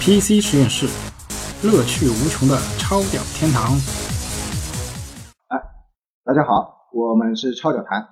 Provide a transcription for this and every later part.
PC 实验室，乐趣无穷的超屌天堂。哎大家好，我们是超屌谈。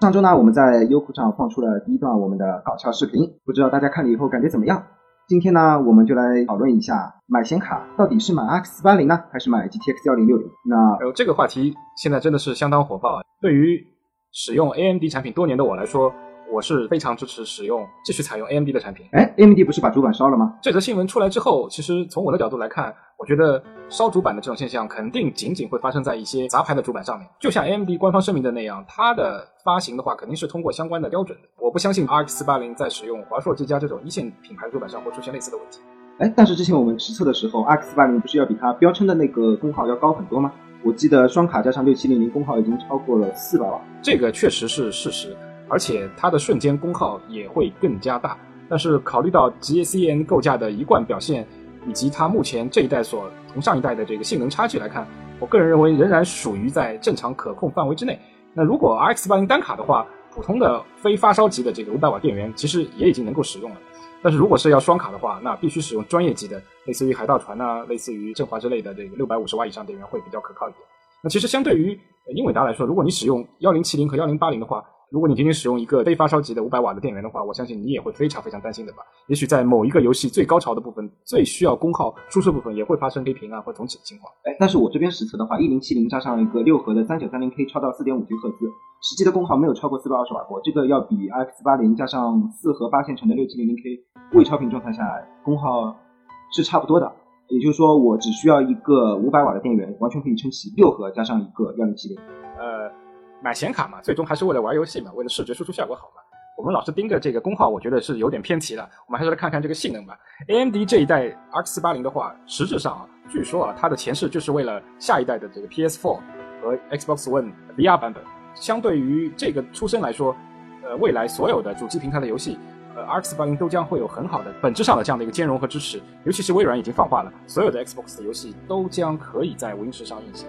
上周呢，我们在优酷上放出了第一段我们的搞笑视频，不知道大家看了以后感觉怎么样？今天呢，我们就来讨论一下买显卡到底是买 RX 四八零呢，还是买 GTX 幺零六零？那呃，这个话题现在真的是相当火爆啊！对于使用 AMD 产品多年的我来说，我是非常支持使用继续采用 AMD 的产品。哎，AMD 不是把主板烧了吗？这则新闻出来之后，其实从我的角度来看，我觉得烧主板的这种现象肯定仅仅会发生在一些杂牌的主板上面。就像 AMD 官方声明的那样，它的发行的话肯定是通过相关的标准的。我不相信 RX 四八零在使用华硕、技嘉这种一线品牌主板上会出现类似的问题。哎，但是之前我们实测的时候，RX 四八零不是要比它标称的那个功耗要高很多吗？我记得双卡加上六七零零功耗已经超过了四百瓦。这个确实是事实，而且它的瞬间功耗也会更加大。但是考虑到 GACN 构架的一贯表现，以及它目前这一代所同上一代的这个性能差距来看，我个人认为仍然属于在正常可控范围之内。那如果 RX 4 8 0单卡的话，普通的非发烧级的这个五百瓦电源其实也已经能够使用了。但是如果是要双卡的话，那必须使用专业级的，类似于海盗船呐、类似于振华之类的这个六百五十瓦以上电源会比较可靠一点。那其实相对于英伟达来说，如果你使用幺零七零和幺零八零的话，如果你仅仅使用一个非发烧级的五百瓦的电源的话，我相信你也会非常非常担心的吧？也许在某一个游戏最高潮的部分、最需要功耗输出部分，也会发生黑屏啊或重启的情况。哎，但是我这边实测的话，一零七零加上一个六核的三九三零 K 超到四点五 G 赫兹，实际的功耗没有超过四百二十瓦过，这个要比 RX 八零加上四核八线程的六七零零 K 未超频状态下功耗是差不多的。也就是说，我只需要一个五百瓦的电源，完全可以撑起六核加上一个幺零七零。呃，买显卡嘛，最终还是为了玩游戏嘛，为了视觉输出效果好嘛。我们老是盯着这个功耗，我觉得是有点偏题了。我们还是来看看这个性能吧。AMD 这一代 RX 四八零的话，实质上啊，据说啊，它的前世就是为了下一代的这个 PS4 和 Xbox One VR 版本。相对于这个出身来说，呃，未来所有的主机平台的游戏，呃，RX 八零都将会有很好的本质上的这样的一个兼容和支持。尤其是微软已经放话了，所有的 Xbox 的游戏都将可以在 Win 十上运行。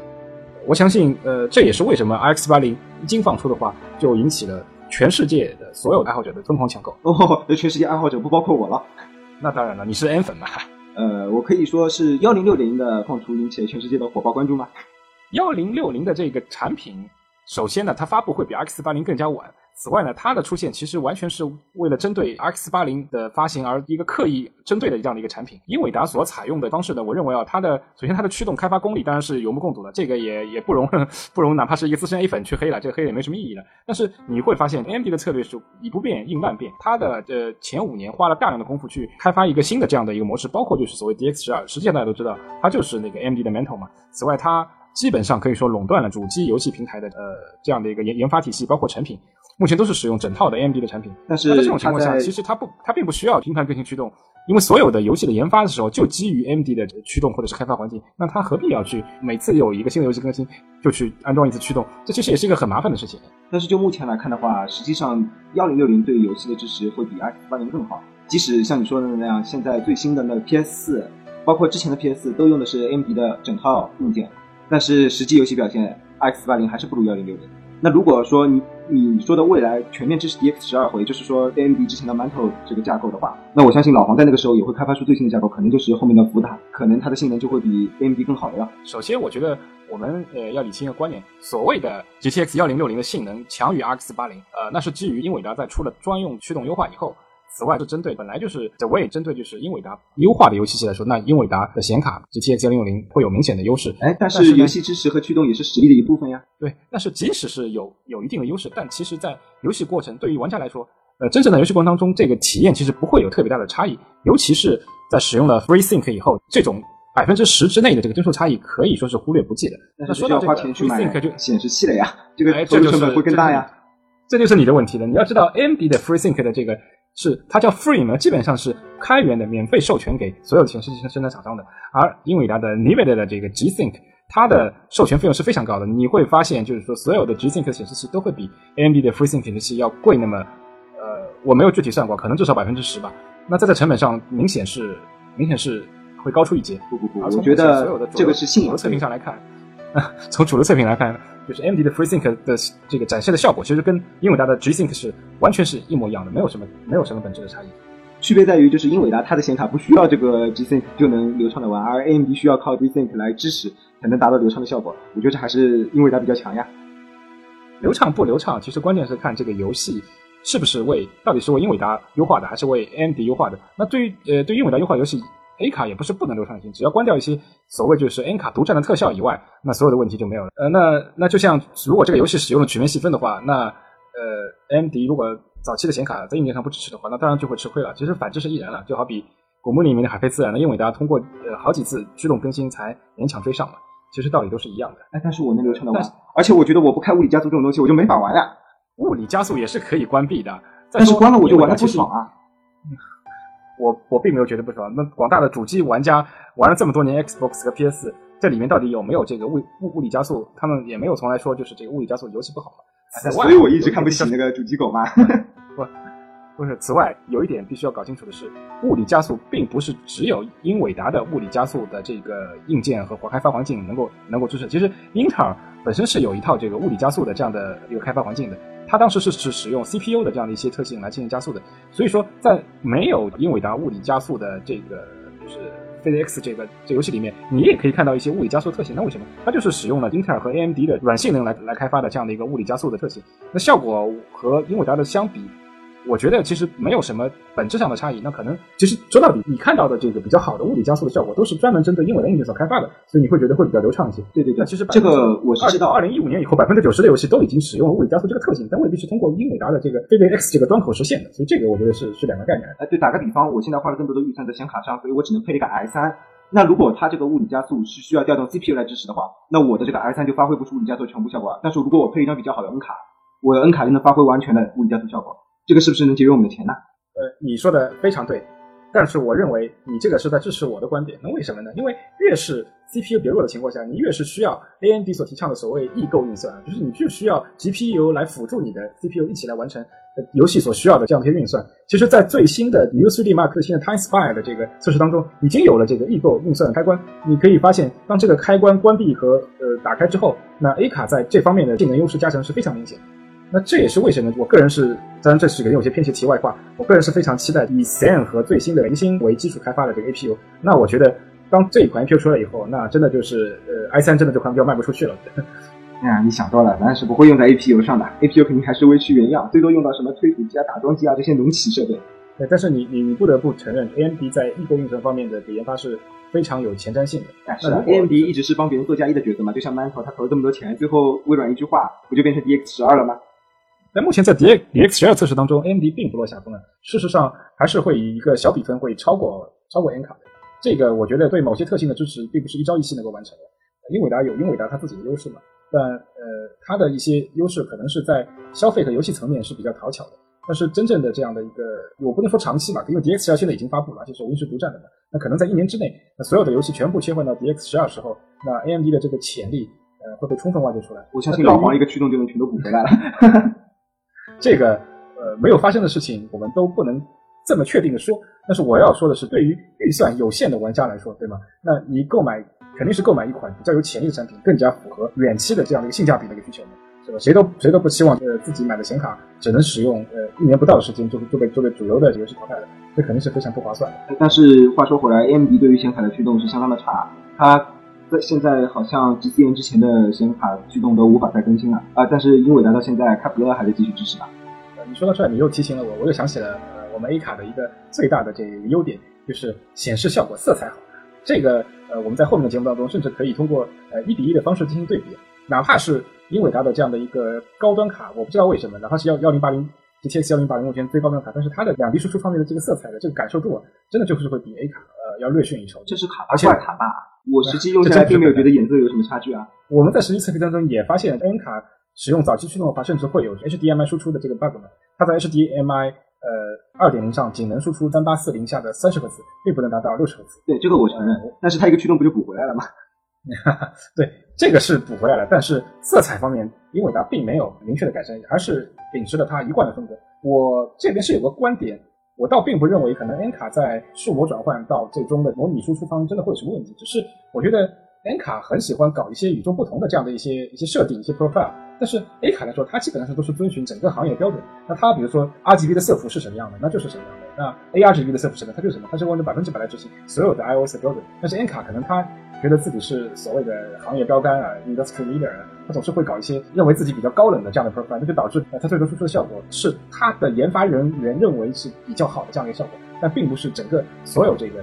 我相信，呃，这也是为什么 RX 八零一经放出的话，就引起了全世界的所有爱好者的疯狂抢购。哦，那全世界爱好者不包括我了。那当然了，你是 N 粉嘛？呃，我可以说是幺零六零的放出引起了全世界的火爆关注吗？幺零六零的这个产品，首先呢，它发布会比 RX 八零更加晚。此外呢，它的出现其实完全是为了针对 X 八零的发行而一个刻意针对的这样的一个产品。英伟达所采用的方式呢，我认为啊，它的首先它的驱动开发功力当然是有目共睹的，这个也也不容 不容哪怕是一个资深 A 粉去黑了，这个黑也没什么意义了。但是你会发现，AMD 的策略是以不变应万变，它的呃前五年花了大量的功夫去开发一个新的这样的一个模式，包括就是所谓 DX 十二，实际上大家都知道，它就是那个 AMD 的 Mantle 嘛。此外，它基本上可以说垄断了主机游戏平台的呃这样的一个研研发体系，包括成品。目前都是使用整套的 AMD 的产品，但是在这种情况下，其实它不，它并不需要频繁更新驱动，因为所有的游戏的研发的时候就基于 AMD 的驱动或者是开发环境，那它何必要去每次有一个新的游戏更新就去安装一次驱动？这其实也是一个很麻烦的事情。但是就目前来看的话，实际上幺零六零对游戏的支持会比 RX 八零更好。即使像你说的那样，现在最新的那个 PS 四，包括之前的 PS 四都用的是 AMD 的整套硬件，但是实际游戏表现，RX 八零还是不如幺零六零。那如果说你你说的未来全面支持 DX 十二回，就是说 AMD 之前的 Mantle 这个架构的话，那我相信老黄在那个时候也会开发出最新的架构，可能就是后面的福塔，可能它的性能就会比 AMD 更好了呀。首先，我觉得我们呃要理清一个观念，所谓的 GTX 幺零六零的性能强于 RX 八零，呃，那是基于英伟达在出了专用驱动优化以后。此外，是针对本来就是 The Way 针对就是英伟达优化的游戏机来说，那英伟达的显卡 GTX 幺零六零会有明显的优势。哎，但是是游戏支持和驱动也是实力的一部分呀。对，但是即使是有有一定的优势，但其实在游戏过程对于玩家来说，呃，真正的游戏过程当中，这个体验其实不会有特别大的差异。尤其是在使用了 FreeSync 以后，这种百分之十之内的这个帧数差异可以说是忽略不计的。那说到这个花钱去买 FreeSync 就显示器了呀，这个成本会更大呀。这就是你的问题了。你要知道，AMD 的 FreeSync 的这个是它叫 Free 呢，基本上是开源的、免费授权给所有显示器生产厂商的。而英伟达的 NVIDIA 的这个 G-Sync，它的授权费用是非常高的。你会发现，就是说所有的 G-Sync 的显示器都会比 AMD 的 FreeSync 显示器要贵那么，呃，我没有具体算过，可能至少百分之十吧。那在这成本上，明显是明显是会高出一截。不不不，我觉得这个是信仰主流测评上来看，从主流测评来看，就是 AMD 的 FreeSync 的这个展现的效果，其实跟英伟达的 G-Sync 是完全是一模一样的，没有什么没有什么本质的差异。区别在于就是英伟达它的显卡不需要这个 G-Sync 就能流畅的玩，而 AMD 需要靠 G-Sync 来支持才能达到流畅的效果。我觉得这还是英伟达比较强呀。流畅不流畅，其实关键是看这个游戏是不是为到底是为英伟达优化的，还是为 AMD 优化的。那对于呃对于英伟达优化游戏，A 卡也不是不能流畅性，只要关掉一些所谓就是 N 卡独占的特效以外，那所有的问题就没有了。呃，那那就像如果这个游戏使用了曲面细分的话，那呃 AMD 如果早期的显卡在硬件上不支持的话，那当然就会吃亏了。其实反之是亦然了，就好比古墓里面的海飞自然的英伟达通过呃好几次驱动更新才勉强追上了。其实道理都是一样的。哎，但是我能流畅的玩，而且我觉得我不开物理加速这种东西，我就没法玩呀。物理加速也是可以关闭的，但是关了我就玩的不爽啊。我我并没有觉得不爽。那广大的主机玩家玩了这么多年 Xbox 和 PS，这里面到底有没有这个物物物理加速？他们也没有从来说就是这个物理加速游戏不好。所以我一直看不起那个主机狗嘛。不。是，此外有一点必须要搞清楚的是，物理加速并不是只有英伟达的物理加速的这个硬件和开发环境能够能够支持。其实英特尔本身是有一套这个物理加速的这样的一个开发环境的，它当时是是使用 CPU 的这样的一些特性来进行加速的。所以说，在没有英伟达物理加速的这个就是《飞 e X》这个这游戏里面，你也可以看到一些物理加速特性。那为什么？它就是使用了英特尔和 AMD 的软性能来来开发的这样的一个物理加速的特性。那效果和英伟达的相比。我觉得其实没有什么本质上的差异，那可能其实说到底，你看到的这个比较好的物理加速的效果，都是专门针对英伟达硬件所开发的，所以你会觉得会比较流畅一些。对对对，那其实这个我是知道，二零一五年以后，百分之九十的游戏都已经使用了物理加速这个特性，但未必是通过英伟达的这个飞飞 X 这个端口实现的，所以这个我觉得是是两个概念。哎，对，打个比方，我现在花了更多的预算在显卡上，所以我只能配一个 i 三。那如果它这个物理加速是需要调动 CPU 来支持的话，那我的这个 i 三就发挥不出物理加速全部效果。但是如果我配一张比较好的 N 卡，我的 N 卡就能发挥完全的物理加速效果。这个是不是能节约我们的钱呢？呃，你说的非常对，但是我认为你这个是在支持我的观点。那为什么呢？因为越是 CPU 比弱的情况下，你越是需要 AMD 所提倡的所谓异构运算，就是你就需要 GPU 来辅助你的 CPU 一起来完成游戏所需要的这样一些运算。其实，在最新的 U3D Mark 最新的 TimeSpy 的这个测试当中，已经有了这个异构运算的开关。你可以发现，当这个开关关闭和呃打开之后，那 A 卡在这方面的性能优势加成是非常明显。那这也是为什么我个人是，当然这是肯定有些偏题题外话。我个人是非常期待以 Sen 和最新的明星为基础开发的这个 APU。那我觉得，当这一款 APU 出来以后，那真的就是呃 i 三真的这款就要卖不出去了。哎呀，你想多了，咱是不会用在 APU 上的，APU 肯定还是维持原样，最多用到什么推土机啊、打桩机啊这些农企设备。对，但是你你你不得不承认，AMD 在异构运算方面的研发是非常有前瞻性的。但是的，AMD 一直是帮别人做嫁衣的角色嘛，就像 Mantle 他投了这么多钱，最后微软一句话，不就变成 DX 十二了吗？但目前在 D D X 十二测试当中，AMD 并不落下风啊。事实上，还是会以一个小比分会超过超过 N 卡的。这个我觉得对某些特性的支持，并不是一朝一夕能够完成的。英伟达有英伟达它自己的优势嘛，但呃，它的一些优势可能是在消费和游戏层面是比较讨巧的。但是真正的这样的一个，我不能说长期吧，因为 D X 十二现在已经发布了，而且是 Win 十独占的嘛。那可能在一年之内，那所有的游戏全部切换到 D X 十二时候，那 AMD 的这个潜力呃会被充分挖掘出来。我相信老黄一个驱动就能全都补回来了。这个呃没有发生的事情，我们都不能这么确定的说。但是我要说的是，对于预算有限的玩家来说，对吗？那你购买肯定是购买一款比较有潜力的产品，更加符合远期的这样的一个性价比的一个需求嘛，是吧？谁都谁都不希望呃自己买的显卡只能使用呃一年不到的时间就就被就被主流的游戏淘汰了，这肯定是非常不划算的。但是话说回来，AMD 对于显卡的驱动是相当的差，它在现在好像 G C N 之前的显卡驱动都无法再更新了啊，但是英伟达到现在开普勒还在继续支持吧。你说到这儿，你又提醒了我，我又想起了呃，我们 A 卡的一个最大的这个优点，就是显示效果色彩好。这个呃，我们在后面的节目当中，甚至可以通过呃一比一的方式进行对比。哪怕是英伟达的这样的一个高端卡，我不知道为什么，哪怕是幺幺零八零 GTX 幺零八零目前最高端卡，但是它的两 D 输出方面的这个色彩的这个感受度，啊，真的就是会比 A 卡呃要略逊一筹。这是卡而且卡吧？我实际用起来并没有觉得颜色有什么差距啊。我们在实际测评当中也发现，N 卡。使用早期驱动的话，甚至会有 HDMI 输出的这个 bug 呢。它在 HDMI 呃二点零上仅能输出三八四零下的三十赫兹，并不能达到六十赫兹。对，这个我承认。但是它一个驱动不就补回来了吗？对，这个是补回来了。但是色彩方面，英伟达并没有明确的改善，而是秉持了它一贯的风格。我这边是有个观点，我倒并不认为可能 N 卡在数模转换到最终的模拟输出方真的会有什么问题，只是我觉得 N 卡很喜欢搞一些与众不同的这样的一些一些设定、一些 profile。但是 A 卡来说，它基本上都是遵循整个行业标准。那它比如说 RGB 的色符是什么样的，那就是什么样的。那 ARGB 的色符什么，它就是什么，它是按照百分之百来执行所有的 iOS 标准。但是 N 卡可能它觉得自己是所谓的行业标杆啊，industry leader，它总是会搞一些认为自己比较高冷的这样的 profile，那就导致它最终输出的效果是它的研发人员认为是比较好的这样的一个效果，但并不是整个所有这个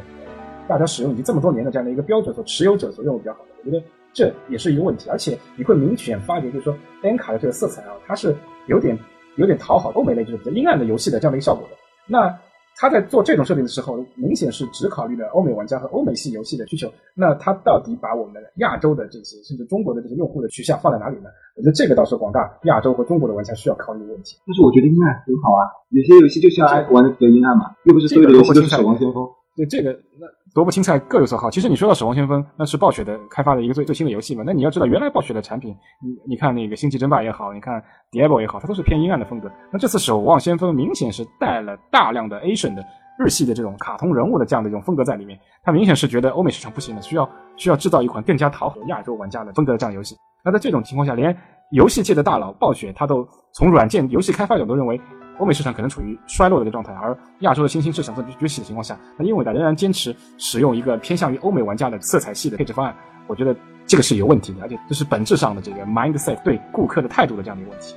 大家使用已经这么多年的这样的一个标准所持有者所认为比较好的。我觉得。这也是一个问题，而且你会明显发觉，就是说 N 卡的这个色彩啊，它是有点有点讨好欧美类就是比较阴暗的游戏的这样的一个效果的。那他在做这种设定的时候，明显是只考虑了欧美玩家和欧美系游戏的需求。那他到底把我们亚洲的这些甚至中国的这些用户的取向放在哪里呢？我觉得这个倒是广大亚洲和中国的玩家需要考虑的问题。但是我觉得阴暗很好啊，有些游戏就是要玩的比较阴暗嘛，又不是所有的游戏都是守望先锋。对这个那。萝卜青菜各有所好。其实你说到《守望先锋》，那是暴雪的开发的一个最最新的游戏嘛？那你要知道，原来暴雪的产品，你你看那个《星际争霸》也好，你看《Diablo》也好，它都是偏阴暗的风格。那这次《守望先锋》明显是带了大量的 Asian 的日系的这种卡通人物的这样的一种风格在里面。它明显是觉得欧美市场不行了，需要需要制造一款更加讨好亚洲玩家的风格的这样游戏。那在这种情况下，连游戏界的大佬暴雪，他都从软件游戏开发者都认为。欧美市场可能处于衰落的一个状态，而亚洲的新兴市场在崛起的情况下，那英伟达仍然坚持使用一个偏向于欧美玩家的色彩系的配置方案，我觉得这个是有问题的，而且这是本质上的这个 mindset 对顾客的态度的这样的一个问题。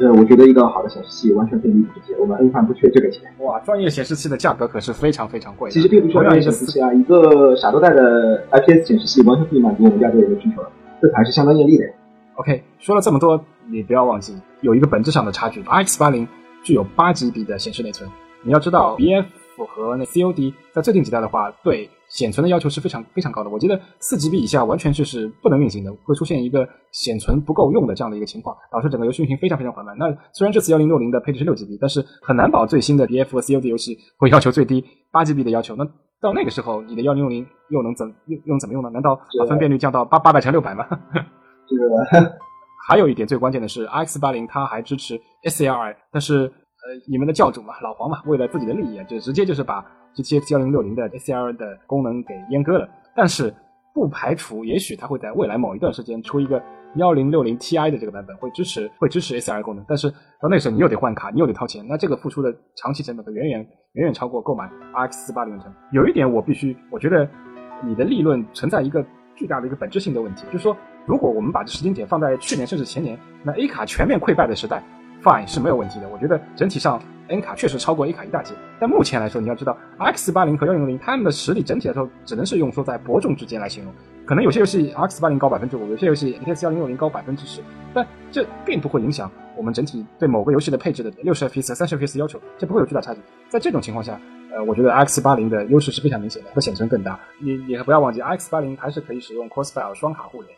呃，我觉得一个好的显示器完全可以弥补这些，我们 N 饭不缺这个钱。哇，专业显示器的价格可是非常非常贵。其实并不需要专业显示器啊，一个傻豆带的 IPS 显示器完全可以满足我们亚洲人的需求了，这还是相当艳丽的。OK，说了这么多，你不要忘记有一个本质上的差距，RX 八零具有八 GB 的显示内存。你要知道，BF 和那 COD 在最近几代的话，对显存的要求是非常非常高的。我觉得四 GB 以下完全就是不能运行的，会出现一个显存不够用的这样的一个情况，导致整个游戏运行非常非常缓慢。那虽然这次幺零六零的配置是六 GB，但是很难保最新的 BF 和 COD 游戏会要求最低八 GB 的要求。那到那个时候，你的幺零六零又能怎又又能怎么用呢？难道把分辨率降到八八百乘六百吗？这 个还有一点最关键的是，RX 八零它还支持 SLI，但是呃，你们的教主嘛，老黄嘛，为了自己的利益，就直接就是把 GTX 幺零六零的 SLI 的功能给阉割了。但是不排除，也许它会在未来某一段时间出一个幺零六零 Ti 的这个版本，会支持会支持 SLI 功能。但是到那时候你又得换卡，你又得掏钱，那这个付出的长期成本会远远远远超过购买 RX 八零的成本。有一点我必须，我觉得你的利润存在一个巨大的一个本质性的问题，就是说。如果我们把这时间点放在去年甚至前年，那 A 卡全面溃败的时代，Fine 是没有问题的。我觉得整体上 N 卡确实超过 A 卡一大截。但目前来说，你要知道，X 八零和幺零六零，它们的实力整体来说只能是用说在伯仲之间来形容。可能有些游戏 X 八零高百分之五，有些游戏 X 幺零六零高百分之十，但这并不会影响我们整体对某个游戏的配置的六十 FPS、三十 FPS 要求，这不会有巨大差距。在这种情况下，呃，我觉得 X 八零的优势是非常明显的，和显存更大。你你不要忘记，X 八零还是可以使用 Crossfire 双卡互联。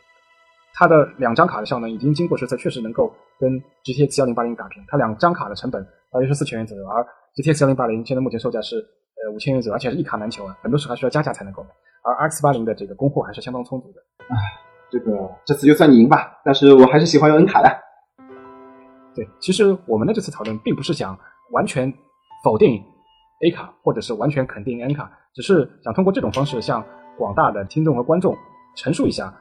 它的两张卡的效能已经经过实测，确实能够跟 GTX 幺零八零打平。它两张卡的成本大约是四千元左右，而 GTX 幺零八零现在目前售价是呃五千元左右，而且是一卡难求啊，很多时候还需要加价才能购买。而 X 八零的这个供货还是相当充足的。唉，这个这次就算你赢吧，但是我还是喜欢用 N 卡的。对，其实我们的这次讨论并不是想完全否定 A 卡，或者是完全肯定 N 卡，只是想通过这种方式向广大的听众和观众陈述一下。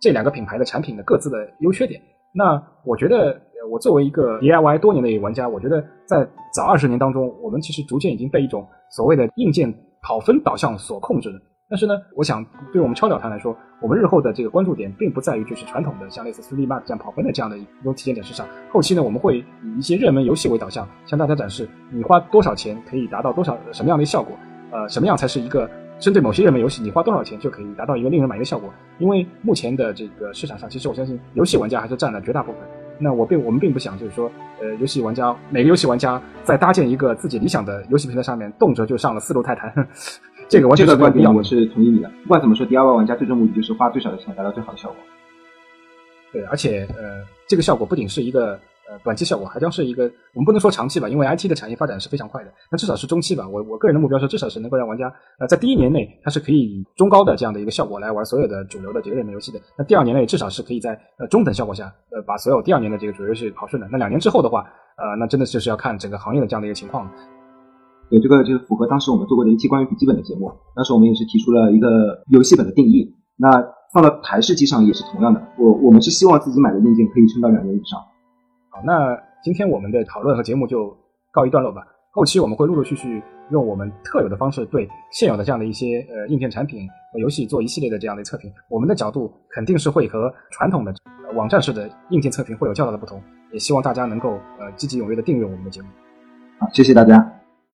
这两个品牌的产品的各自的优缺点，那我觉得，我作为一个 DIY 多年的玩家，我觉得在早二十年当中，我们其实逐渐已经被一种所谓的硬件跑分导向所控制了。但是呢，我想对我们超鸟团来说，我们日后的这个关注点并不在于就是传统的像类似 3D Mark 这样跑分的这样的一种体验点之上。后期呢，我们会以一些热门游戏为导向，向大家展示你花多少钱可以达到多少什么样的效果，呃，什么样才是一个。针对某些热门游戏，你花多少钱就可以达到一个令人满意的效果？因为目前的这个市场上，其实我相信游戏玩家还是占了绝大部分。那我并我们并不想就是说，呃，游戏玩家每个游戏玩家在搭建一个自己理想的游戏平台上面，动辄就上了四路泰坦。这个完全这个观点我是同意你的。不管怎么说，DIY 玩家最终目的就是花最少的钱达到最好的效果。对，而且呃，这个效果不仅是一个。呃，短期效果还将是一个，我们不能说长期吧，因为 IT 的产业发展是非常快的。那至少是中期吧，我我个人的目标是，至少是能够让玩家呃在第一年内，它是可以以中高的这样的一个效果来玩所有的主流的这个热门游戏的。那第二年内至少是可以在呃中等效果下，呃把所有第二年的这个主流游戏跑顺的。那两年之后的话，呃那真的就是要看整个行业的这样的一个情况了。对，这个就是符合当时我们做过的一期关于笔记本的节目，当时我们也是提出了一个游戏本的定义。那放到台式机上也是同样的。我我们是希望自己买的硬件可以撑到两年以上。那今天我们的讨论和节目就告一段落吧。后期我们会陆陆续续用我们特有的方式对现有的这样的一些呃硬件产品和游戏做一系列的这样的测评。我们的角度肯定是会和传统的网站式的硬件测评会有较大的不同。也希望大家能够呃积极踊跃的订阅我们的节目。好，谢谢大家。